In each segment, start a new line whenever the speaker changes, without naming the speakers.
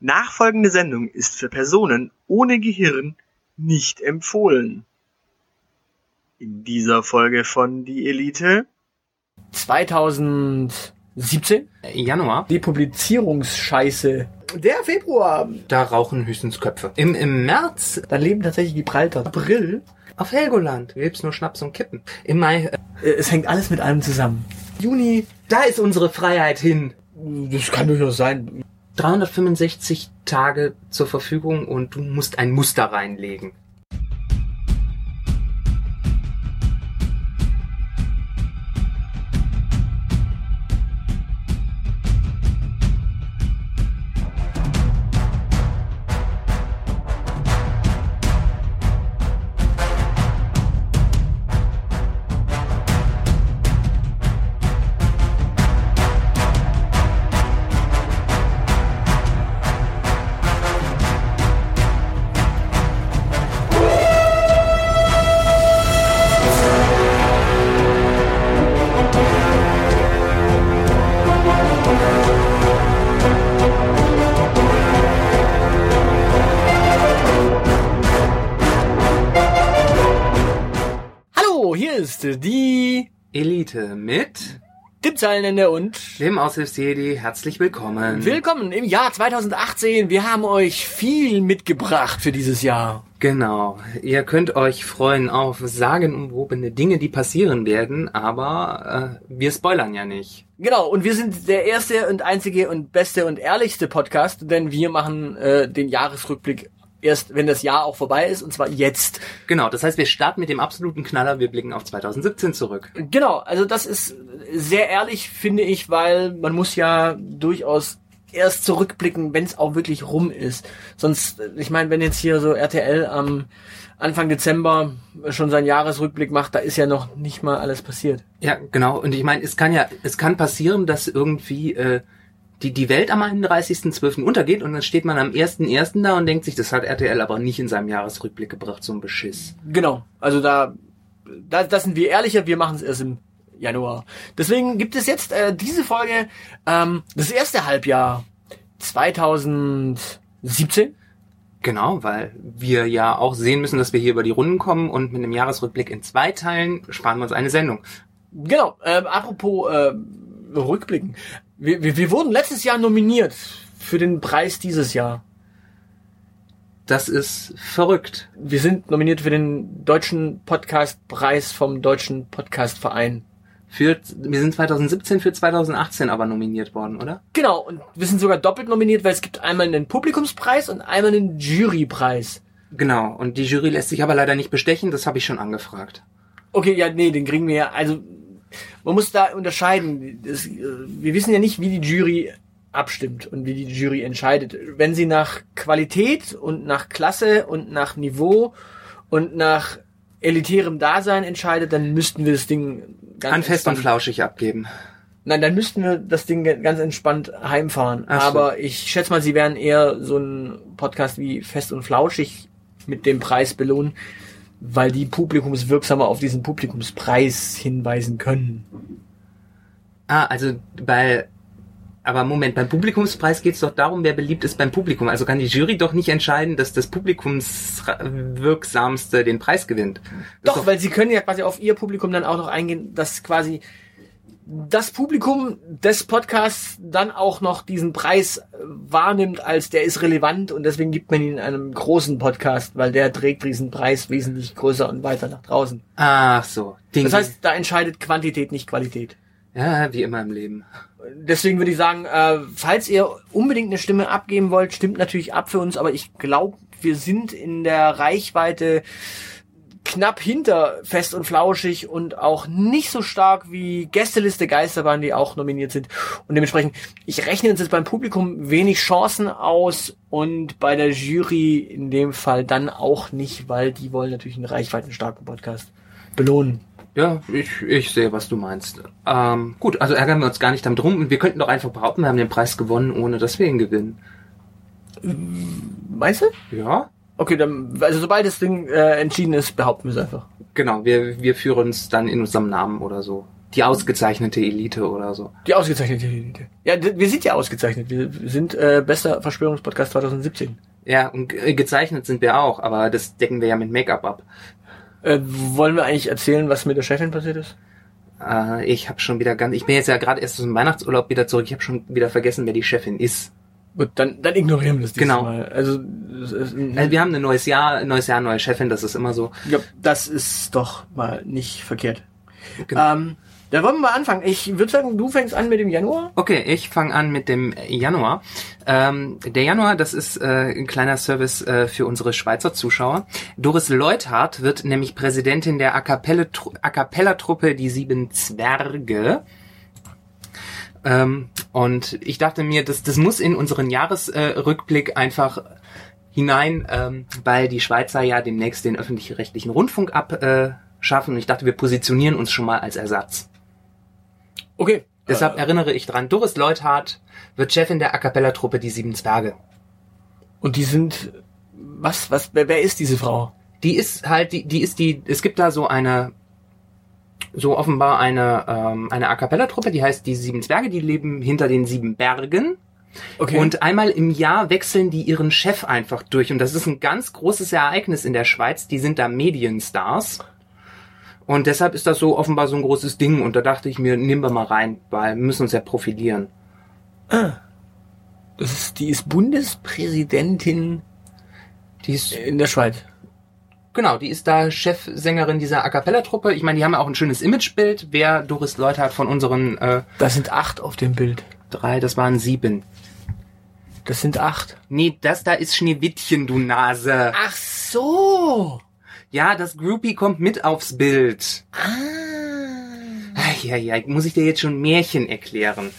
Nachfolgende Sendung ist für Personen ohne Gehirn nicht empfohlen. In dieser Folge von Die Elite
2017
Januar.
die Publizierungsscheiße. Der Februar.
Da rauchen höchstens Köpfe. Im, im März
Dann leben tatsächlich Gibraltar. April.
auf Helgoland gibt's nur Schnaps und Kippen. Im Mai, äh,
Äh, Es hängt alles mit allem zusammen.
Juni, da ist unsere Freiheit hin.
Das kann durchaus sein.
365 Tage zur Verfügung und du musst ein Muster reinlegen. Elite mit
Tippzeilenende und
dem Aushilfsjedi. Herzlich willkommen.
willkommen im Jahr 2018. Wir haben euch viel mitgebracht für dieses Jahr.
Genau. Ihr könnt euch freuen auf sagenumwobene Dinge, die passieren werden, aber äh, wir spoilern ja nicht.
Genau, und wir sind der erste und einzige und beste und ehrlichste Podcast, denn wir machen äh, den Jahresrückblick erst, wenn das Jahr auch vorbei ist, und zwar jetzt.
Genau, das heißt, wir starten mit dem absoluten Knaller, wir blicken auf 2017 zurück.
Genau, also das ist sehr ehrlich, finde ich, weil man muss ja durchaus erst zurückblicken, wenn es auch wirklich rum ist. Sonst, ich meine, wenn jetzt hier so RTL am Anfang Dezember schon seinen Jahresrückblick macht, da ist ja noch nicht mal alles passiert.
Ja, genau. Und ich meine, es kann ja, es kann passieren, dass irgendwie äh, die, die Welt am 31.12. untergeht und dann steht man am 1.1. da und denkt sich, das hat RTL aber nicht in seinem Jahresrückblick gebracht, so ein Beschiss.
Genau, also da, da das sind wir ehrlicher, wir machen es erst im Januar. Deswegen gibt es jetzt äh, diese Folge, ähm, das erste Halbjahr 2017.
Genau, weil wir ja auch sehen müssen, dass wir hier über die Runden kommen und mit einem Jahresrückblick in zwei Teilen sparen wir uns eine Sendung.
Genau, ähm, apropos äh, Rückblicken. Wir, wir, wir wurden letztes Jahr nominiert für den Preis dieses Jahr.
Das ist verrückt.
Wir sind nominiert für den deutschen Podcastpreis vom Deutschen Podcastverein.
Für, wir sind 2017 für 2018 aber nominiert worden, oder?
Genau, und wir sind sogar doppelt nominiert, weil es gibt einmal einen Publikumspreis und einmal einen Jurypreis.
Genau. Und die Jury lässt sich aber leider nicht bestechen, das habe ich schon angefragt.
Okay, ja, nee, den kriegen wir ja. Also, man muss da unterscheiden. Das, äh, wir wissen ja nicht, wie die Jury abstimmt und wie die Jury entscheidet. Wenn sie nach Qualität und nach Klasse und nach Niveau und nach elitärem Dasein entscheidet, dann müssten wir das Ding ganz
An fest und flauschig abgeben.
Nein, dann müssten wir das Ding ganz entspannt heimfahren.
Ach so.
Aber ich schätze mal, sie werden eher so ein Podcast wie Fest und Flauschig mit dem Preis belohnen, weil die publikumswirksamer auf diesen Publikumspreis hinweisen können.
Ah, also bei aber Moment, beim Publikumspreis geht es doch darum, wer beliebt ist beim Publikum. Also kann die Jury doch nicht entscheiden, dass das Publikumswirksamste den Preis gewinnt.
Doch,
ist
weil sie können ja quasi auf ihr Publikum dann auch noch eingehen, dass quasi das Publikum des Podcasts dann auch noch diesen Preis äh, wahrnimmt, als der ist relevant und deswegen gibt man ihn in einem großen Podcast, weil der trägt diesen Preis wesentlich größer und weiter nach draußen.
Ach so. Ding.
Das heißt, da entscheidet Quantität, nicht Qualität.
ja, wie immer im Leben.
Deswegen würde ich sagen, äh, falls ihr unbedingt eine Stimme abgeben wollt, stimmt natürlich ab für uns, aber ich glaube, wir sind in der Reichweite knapp hinter Fest und Flauschig und auch nicht so stark wie Gästeliste Geisterbahn, die auch nominiert sind. Und dementsprechend, ich rechne uns jetzt beim Publikum wenig Chancen aus und bei der Jury in dem Fall dann auch nicht, weil die wollen natürlich einen reichweitenstarken Podcast belohnen.
Ja, ich, ich sehe, was du meinst. Ähm, gut, also ärgern wir uns gar nicht damit rum. Und wir könnten doch einfach behaupten, wir haben den Preis gewonnen, ohne dass wir ihn gewinnen.
Meinst du?
Ja,
Okay, dann, also sobald das Ding äh, entschieden ist, behaupten wir es einfach.
genau. Wir, wir führen uns dann in unserem Namen oder so. Die ausgezeichnete Elite oder so.
Die ausgezeichnete Elite. Ja, wir sind ja ausgezeichnet. Wir sind äh, bester Verschwörungspodcast 2017.
Ja, und ge- gezeichnet sind wir auch, aber das decken wir ja mit Make-up ab.
Äh, wollen wir eigentlich erzählen, was mit der Chefin passiert ist?
Äh, ich habe schon wieder ganz, ich bin jetzt ja gerade erst aus dem Weihnachtsurlaub wieder zurück. Ich habe schon wieder vergessen, wer die Chefin ist.
Gut, dann, dann ignorieren wir das dieses
Genau.
Mal. Also, ist-
Also wir haben ein neues Jahr, neues Jahr, neue Chefin. Das ist immer so.
ja, das ist doch mal nicht verkehrt.
Genau.
Ähm, da wollen wir mal anfangen. Ich würde sagen, du fängst an mit dem Januar.
Okay, ich fange an mit dem Januar. Ähm, der Januar, das ist äh, ein kleiner Service äh, für unsere Schweizer Zuschauer. Doris Leuthardt wird nämlich Präsidentin der A Cappella-Truppe Die Sieben Zwerge. Ähm, und ich dachte mir, das, das muss in unseren Jahresrückblick äh, einfach hinein, ähm, weil die Schweizer ja demnächst den öffentlich-rechtlichen Rundfunk abschaffen. Äh, und ich dachte, wir positionieren uns schon mal als Ersatz.
Okay.
Deshalb
Äh,
erinnere ich dran, Doris Leuthardt wird Chefin der A Cappella-Truppe Die Sieben Zwerge.
und die sind, was, was, wer, wer ist diese Frau?
Die ist halt, die, die ist die, es gibt da so eine, so offenbar eine, ähm, eine A Cappella-Truppe, die heißt Die Sieben Zwerge, die leben hinter den sieben Bergen.
Okay.
Und einmal im Jahr wechseln die ihren Chef einfach durch. Und das ist ein ganz großes Ereignis in der Schweiz. Die sind da Medienstars. Und deshalb ist das so offenbar so ein großes Ding. Und da dachte ich mir, nehmen wir mal rein, weil wir müssen uns ja profilieren.
das ist, die ist Bundespräsidentin
Die ist
in der Schweiz.
Genau, die ist da Chefsängerin dieser A Cappella-Truppe. Ich meine, die haben ja auch ein schönes Imagebild. Wer Doris Leuthardt von unseren äh,
Das sind acht auf dem Bild.
drei, das waren sieben.
Das sind acht.
Nee, das da ist Schneewittchen, du Nase.
Ach so.
Ja, das Groupie kommt mit aufs Bild.
Ah.
Ja, ja, muss ich dir jetzt schon Märchen erklären.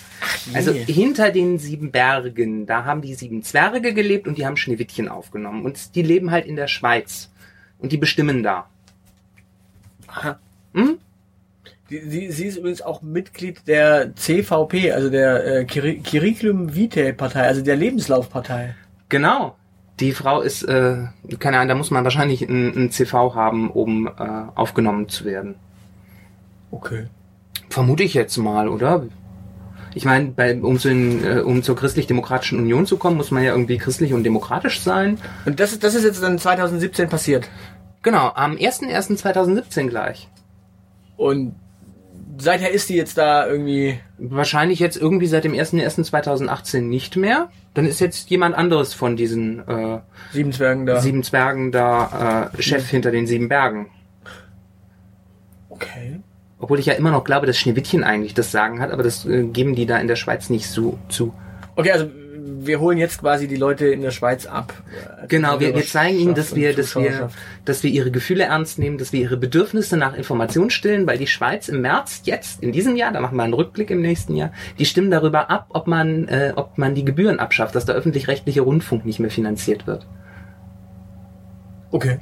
Also
je.
hinter den sieben Bergen, da haben die sieben Zwerge gelebt und die haben Schneewittchen aufgenommen. Und die leben halt in der Schweiz. Und die bestimmen da.
Aha.
Hm?
Die, sie, sie ist übrigens auch Mitglied der CVP, also der äh, Curri- Curriculum Vitae Partei, also der Lebenslaufpartei.
Genau. Die Frau ist, äh, keine Ahnung, da muss man wahrscheinlich ein, ein CV haben, um äh, aufgenommen zu werden.
Okay.
Vermute ich jetzt mal, oder? Ich meine, bei, um, zu den, äh, um zur christlich-demokratischen Union zu kommen, muss man ja irgendwie christlich und demokratisch sein.
Und das ist, das ist jetzt dann 2017 passiert.
Genau, am 01.01.2017 gleich.
Und seither ist die jetzt da irgendwie.
Wahrscheinlich jetzt irgendwie seit dem 01.01.2018 nicht mehr. Dann ist jetzt jemand anderes von diesen äh,
Sieben Zwergen da.
sieben Zwergen da äh, Chef hinter den sieben Bergen.
Okay.
Obwohl ich ja immer noch glaube, dass Schneewittchen eigentlich das Sagen hat, aber das äh, geben die da in der Schweiz nicht so zu.
Okay, also wir holen jetzt quasi die Leute in der Schweiz ab.
Genau, wir, wir zeigen ihnen, dass wir, dass wir, dass wir ihre Gefühle ernst nehmen, dass wir ihre Bedürfnisse nach Information stillen, weil die Schweiz im März jetzt in diesem Jahr, da machen wir einen Rückblick im nächsten Jahr, die stimmen darüber ab, ob man, äh, ob man die Gebühren abschafft, dass der öffentlich-rechtliche Rundfunk nicht mehr finanziert wird.
Okay.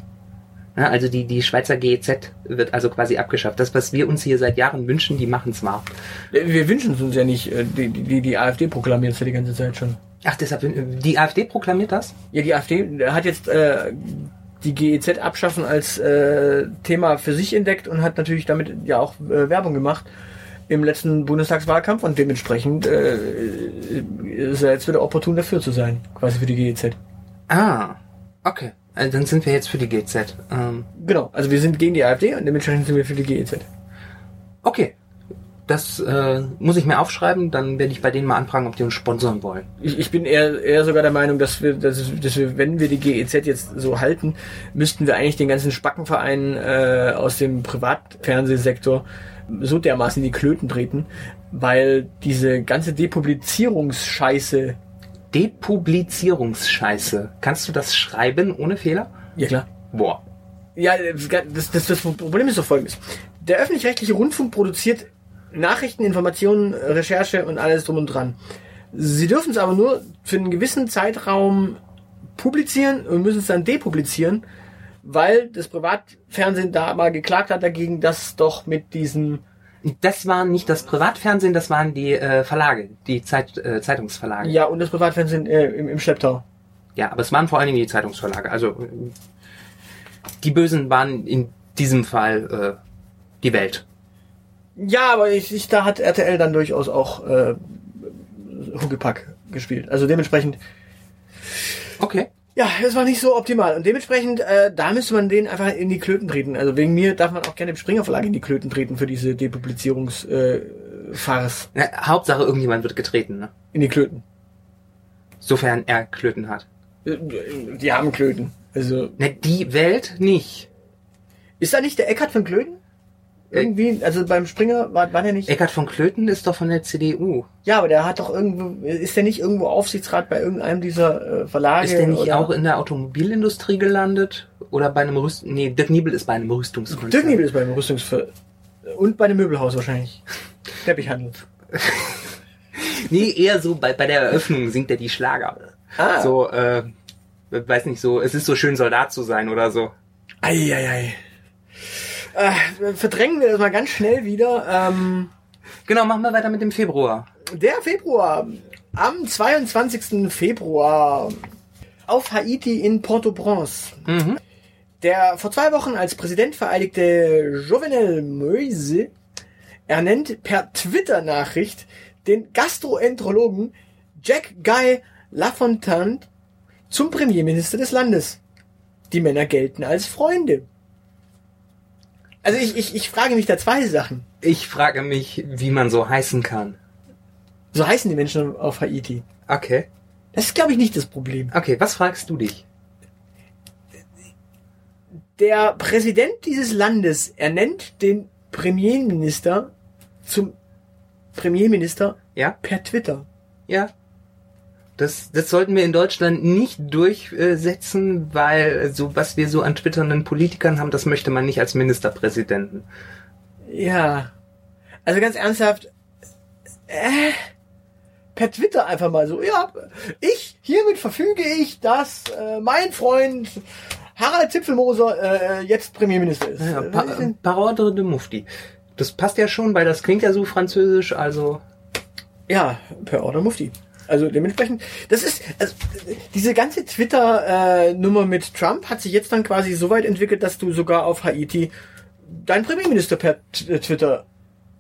Ja, also die, die Schweizer GEZ wird also quasi abgeschafft. Das, was wir uns hier seit Jahren wünschen, die machen es mal.
Wir wünschen es uns ja nicht. äh, Die, die, die AfD proklamiert es ja die ganze Zeit schon.
Ach, deshalb, äh, die AfD proklamiert das?
Ja, die AfD hat jetzt äh, die GEZ abschaffen als äh, Thema für sich entdeckt und hat natürlich damit ja auch äh, Werbung gemacht im letzten Bundestagswahlkampf und dementsprechend äh, ist er jetzt wieder opportun dafür zu sein, quasi für die GEZ.
Ah, okay. Also dann sind wir jetzt für die GZ. Ähm,
Genau, also wir sind gegen die AfD und dementsprechend sind wir für die GEZ.
okay. Das äh, muss ich mir aufschreiben, dann werde ich bei denen mal anfragen, ob die uns sponsern wollen.
Ich, ich bin eher, eher sogar der Meinung, dass wir, dass, dass wir, wenn wir die GEZ jetzt so halten, müssten wir eigentlich den ganzen Spackenvereinen äh, aus dem Privatfernsehsektor so dermaßen in die Klöten treten, weil diese ganze Depublizierungsscheiße,
Depublizierungsscheiße. Kannst du das schreiben ohne Fehler?
ja klar,
Boah.
Ja, das, das, das Problem ist doch folgendes. Der öffentlich-rechtliche Rundfunk produziert Nachrichten, Informationen, Recherche und alles drum und dran. Sie dürfen es aber nur für einen gewissen Zeitraum publizieren und müssen es dann depublizieren, weil das Privatfernsehen da mal geklagt hat dagegen, dass doch mit diesen
Das war nicht das Privatfernsehen, das waren die äh, Verlage, die Zeit, äh, Zeitungsverlage.
ja und das Privatfernsehen äh, im, im Schlepptau.
Ja, aber es waren vor allen Dingen die Zeitungsverlage. Also die Bösen waren in diesem Fall äh, die Welt.
Ja, aber ich, ich, da hat RTL dann durchaus auch äh, Huckepack gespielt. Also dementsprechend,
Okay.
Ja, es war nicht so optimal. Und dementsprechend, äh, da müsste man den einfach in die Klöten treten. Also wegen mir darf man auch gerne im Springer Verlag in die Klöten treten für diese Depublizierungs äh, Farce.
Na, Hauptsache irgendjemand wird getreten, ne?
In die Klöten.
Sofern er Klöten hat.
Äh, Die haben Klöten. Also,
Ne, die Welt nicht.
ist da nicht der Eckart von Klöten? Irgendwie, also beim Springer war, war der nicht.
Eckart von Klöten ist doch von der CDU.
Ja, aber der hat doch irgendwo, ist der nicht irgendwo Aufsichtsrat bei irgendeinem dieser äh, Verlage?
Ist der nicht
oder?
auch in der Automobilindustrie gelandet? Oder bei einem Rüst... Nee, Dirk Niebel ist bei einem Rüstungskonzern.
Dirk Niebel ist beim Rüstungsver... Und bei einem Möbelhaus wahrscheinlich. Teppichhandel.
Nee, eher so bei, bei der Eröffnung singt er die Schlager.
Ah.
So, äh, weiß nicht, so, es ist so schön Soldat zu sein oder so.
Eieiei. Äh, verdrängen wir das mal ganz schnell wieder. Ähm,
Genau, machen wir weiter mit dem Februar.
der Februar. Am 22. Februar auf Haiti in Port-au-Prince.
Mhm.
Der vor zwei Wochen als Präsident vereidigte Jovenel Moise ernennt per Twitter-Nachricht den Gastroenterologen Jack Guy Lafontaine zum Premierminister des Landes. Die Männer gelten als Freunde. Also ich, ich, ich frage mich da zwei Sachen.
Ich frage mich, wie man so heißen kann.
So heißen die Menschen auf Haiti.
Okay.
Das ist, glaube ich, nicht das Problem.
Okay, was fragst du dich?
Der Präsident dieses Landes ernennt den Premierminister zum Premierminister
Ja?
per Twitter.
Ja. Das, das sollten wir in Deutschland nicht durchsetzen, weil so was wir so an twitternden Politikern haben, das möchte man nicht als Ministerpräsidenten.
Ja. Also ganz ernsthaft, äh, per Twitter einfach mal so, ja, ich, hiermit verfüge ich, dass äh, mein Freund Harald Zipfelmoser äh, jetzt Premierminister ist.
Ja,
Äh,
pa
denn-
Parole de Mufti. Das passt ja schon, weil das klingt ja so französisch, also
ja, per Order Mufti. Also dementsprechend, das ist, also, diese ganze Twitter-Nummer mit Trump hat sich jetzt dann quasi so weit entwickelt, dass du sogar auf Haiti deinen Premierminister per äh, Twitter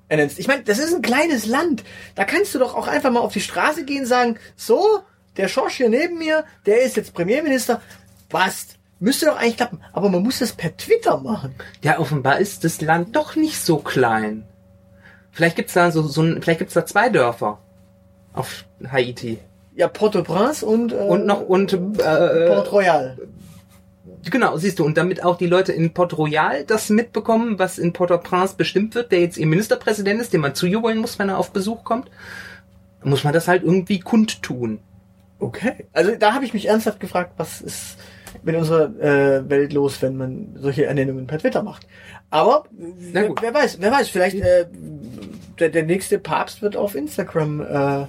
ernennst. Ich meine, das ist ein kleines Land. Da kannst du doch auch einfach mal auf die Straße gehen und sagen, so, der Schorsch hier neben mir, der ist jetzt Premierminister. Passt. Müsste doch eigentlich klappen. Aber man muss das per Twitter machen.
ja, offenbar ist das Land doch nicht so klein. Vielleicht gibt's da so, so ein, vielleicht gibt's da zwei Dörfer auf Haiti.
Ja, Port-au-Prince und, äh,
Und noch, und, äh,
Port Royal.
Genau, siehst du, und damit auch die Leute in Port Royal das mitbekommen, was in Port-au-Prince bestimmt wird, der jetzt ihr Ministerpräsident ist, dem man zujubeln muss, wenn er auf Besuch kommt, muss man das halt irgendwie kundtun.
Okay. Also da habe ich mich ernsthaft gefragt, was ist mit unserer äh, Welt los, wenn man solche Ernennungen per Twitter macht. Aber
Na
wer, wer weiß, wer weiß, vielleicht äh, der, der nächste Papst wird auf Instagram äh,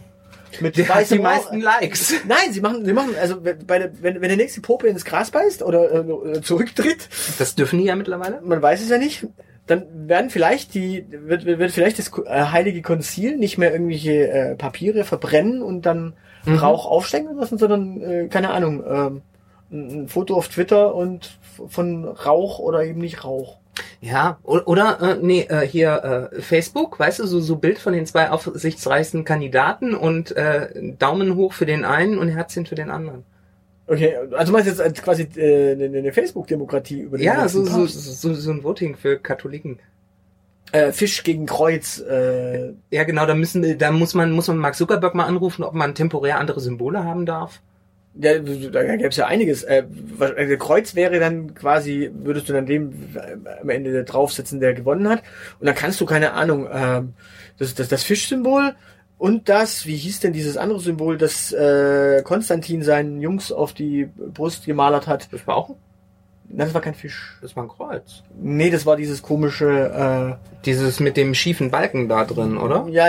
mit
Der hat die meisten Likes.
Nein, sie machen, sie machen, also wenn- bei der, wenn, wenn der nächste Pope ins Gras beißt oder äh, zurücktritt,
Das dürfen die ja mittlerweile.
man weiß es ja nicht, dann werden vielleicht die, wird, wird vielleicht das äh, Heilige Konzil nicht mehr irgendwelche äh, Papiere verbrennen und dann
Mhm.
Rauch aufsteigen lassen, sondern, äh, keine Ahnung, ähm, ein Foto auf Twitter und von Rauch oder eben nicht Rauch.
Ja, oder, äh, nee, äh, hier äh, Facebook, weißt du, so, so Bild von den zwei aufsichtsreichsten Kandidaten und äh, Daumen hoch für den einen und Herzchen für den anderen.
Okay, also meinst du jetzt als quasi äh, eine, eine Facebook-Demokratie über den
Ja, so, so, so, so ein Voting für Katholiken.
Äh, Fisch gegen Kreuz. Äh,
Ja, genau, da müssen, da muss man, muss man Mark Zuckerberg mal anrufen, ob man temporär andere Symbole haben darf.
Ja, da gäbe es ja einiges. Äh, äh, Kreuz wäre dann quasi, würdest du dann dem äh, am Ende draufsetzen, der gewonnen hat. Und dann kannst du, keine Ahnung, ähm, das, das, das Fischsymbol und das, wie hieß denn dieses andere Symbol, das äh, Konstantin seinen Jungs auf die Brust gemalert hat.
Das war
Nein, das war kein Fisch.
das war ein Kreuz.
Nee, das war dieses komische,
Dieses mit dem schiefen Balken da drin,
äh,
oder?
ja,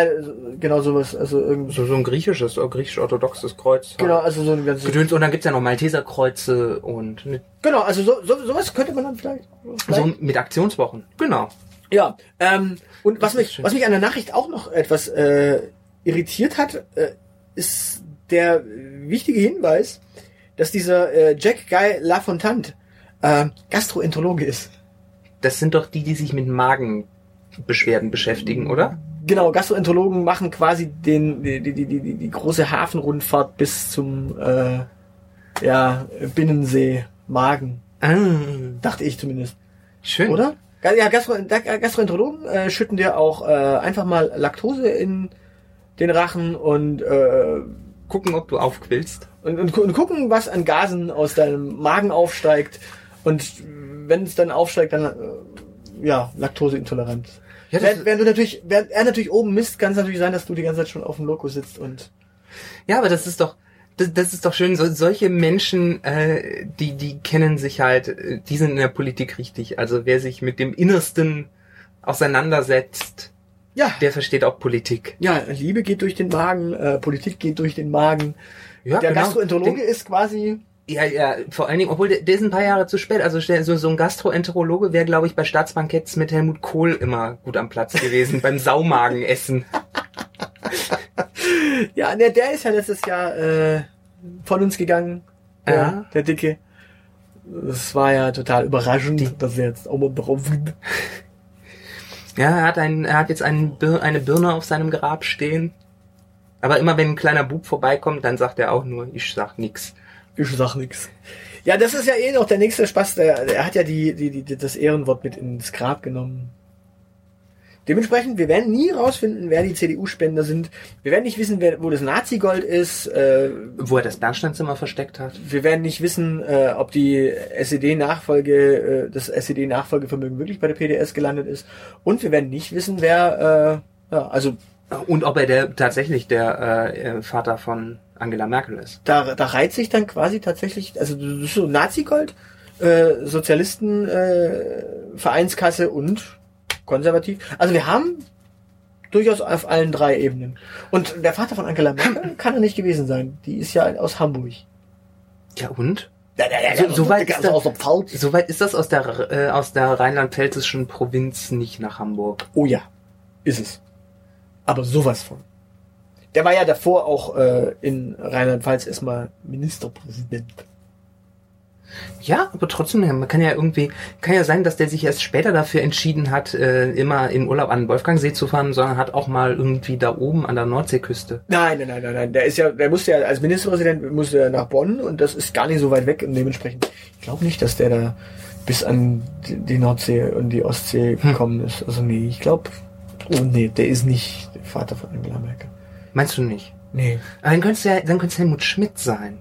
genau sowas, also irgendwie.
So, so ein griechisches, äh, griechisch-orthodoxes Kreuz.
Genau, also so ein ganzes.
Gedöns. Und dann gibt's ja noch Malteserkreuze und mit,
Genau, also so, so, sowas könnte man dann vielleicht. vielleicht
so mit Aktionswochen. Genau.
Ja, ähm, und was
Das
mich,
schön.
was mich an der Nachricht auch noch etwas äh, irritiert hat, äh, ist der wichtige Hinweis, dass dieser äh, Jack Guy Lafontaine äh, Gastroenterologe ist.
Das sind doch die, die sich mit Magen Beschwerden beschäftigen, oder?
Genau, Gastroenterologen machen quasi den, die, die, die, die, die große Hafenrundfahrt bis zum äh, ja, Binnensee, Magen,
Ah,
dachte ich zumindest.
schön.
Oder? Ja, Gastro Gastroenterologen äh, schütten dir auch äh, einfach mal Laktose in den Rachen und, äh,
Gucken, ob du aufquillst.
und, und, und gucken, was an Gasen aus deinem Magen aufsteigt. Und wenn es dann aufsteigt, dann äh, ja, Laktoseintolerant.
Ja,
während, während du natürlich, während er natürlich oben misst, kann es natürlich sein, dass du die ganze Zeit schon auf dem Loco sitzt und
Ja, aber das ist doch, das, das ist doch schön. So, solche Menschen, äh, die, die kennen sich halt, äh, die sind in der Politik richtig. Also wer sich mit dem Innersten auseinandersetzt,
ja,
der versteht auch Politik.
ja, Liebe geht durch den Magen, äh, Politik geht durch den Magen.
Ja,
der
genau.
Gastroenterologe
Den-
ist quasi
Ja, ja, vor allen Dingen, obwohl der, der ist ein paar Jahre zu spät. Also so, so ein Gastroenterologe wäre, glaube ich, bei Staatsbanketts mit Helmut Kohl immer gut am Platz gewesen, beim Saumagenessen.
Ja, ne, der ist ja letztes Jahr äh, von uns gegangen. Der,
Ja.
der Dicke. Das war ja total überraschend, dass er jetzt auch mal drauf
Ja, er hat, einen, er hat jetzt einen, eine Birne auf seinem Grab stehen. Aber immer wenn ein kleiner Bub vorbeikommt, dann sagt er auch nur, ich sag nix.
Ich sag nix. Ja, das ist ja eh noch der nächste Spaß. Der, der hat ja die, die, die, das Ehrenwort mit ins Grab genommen. Dementsprechend, wir werden nie rausfinden, wer die CDU-Spender sind. Wir werden nicht wissen, wer, wo das Nazi-Gold ist. Äh,
Wo er das Bernsteinzimmer versteckt hat.
wir werden nicht wissen, äh, ob die SED-Nachfolge, äh, das SED-Nachfolgevermögen wirklich bei der PDS gelandet ist. Und wir werden nicht wissen, wer, äh, ja, also
Und ob er der, tatsächlich der äh, äh, Vater von Angela Merkel ist.
da, da reiht sich dann quasi tatsächlich, also so Nazi-Gold, äh, Sozialisten, äh, Vereinskasse und konservativ. Also wir haben durchaus auf allen drei Ebenen. Und der Vater von Angela Merkel kann er nicht gewesen sein. Die ist ja aus Hamburg.
Ja, und?
Ja, ja,
So- so weit ist das-
Pfalz.
Soweit ist das aus der, äh, aus der rheinland-pfälzischen Provinz nicht nach Hamburg.
Oh ja, ist es. Aber sowas von. Der war ja davor auch äh, in Rheinland-Pfalz erstmal Ministerpräsident.
Ja, aber trotzdem, man kann ja irgendwie, kann ja sein, dass der sich erst später dafür entschieden hat, äh, immer in Urlaub an den Wolfgangsee zu fahren, sondern hat auch mal irgendwie da oben an der Nordseeküste.
Nein, nein, nein, nein, nein. Der ist ja, der musste ja als Ministerpräsident musste er nach Bonn und das ist gar nicht so weit weg und dementsprechend. Ich glaube nicht, dass der da bis an die Nordsee und die Ostsee gekommen ist. Also nee, ich glaube, oh nee, der ist nicht der Vater von Angela Merkel.
Meinst du nicht?
Nee.
Aber dann könnte es ja, dann Helmut Schmidt sein.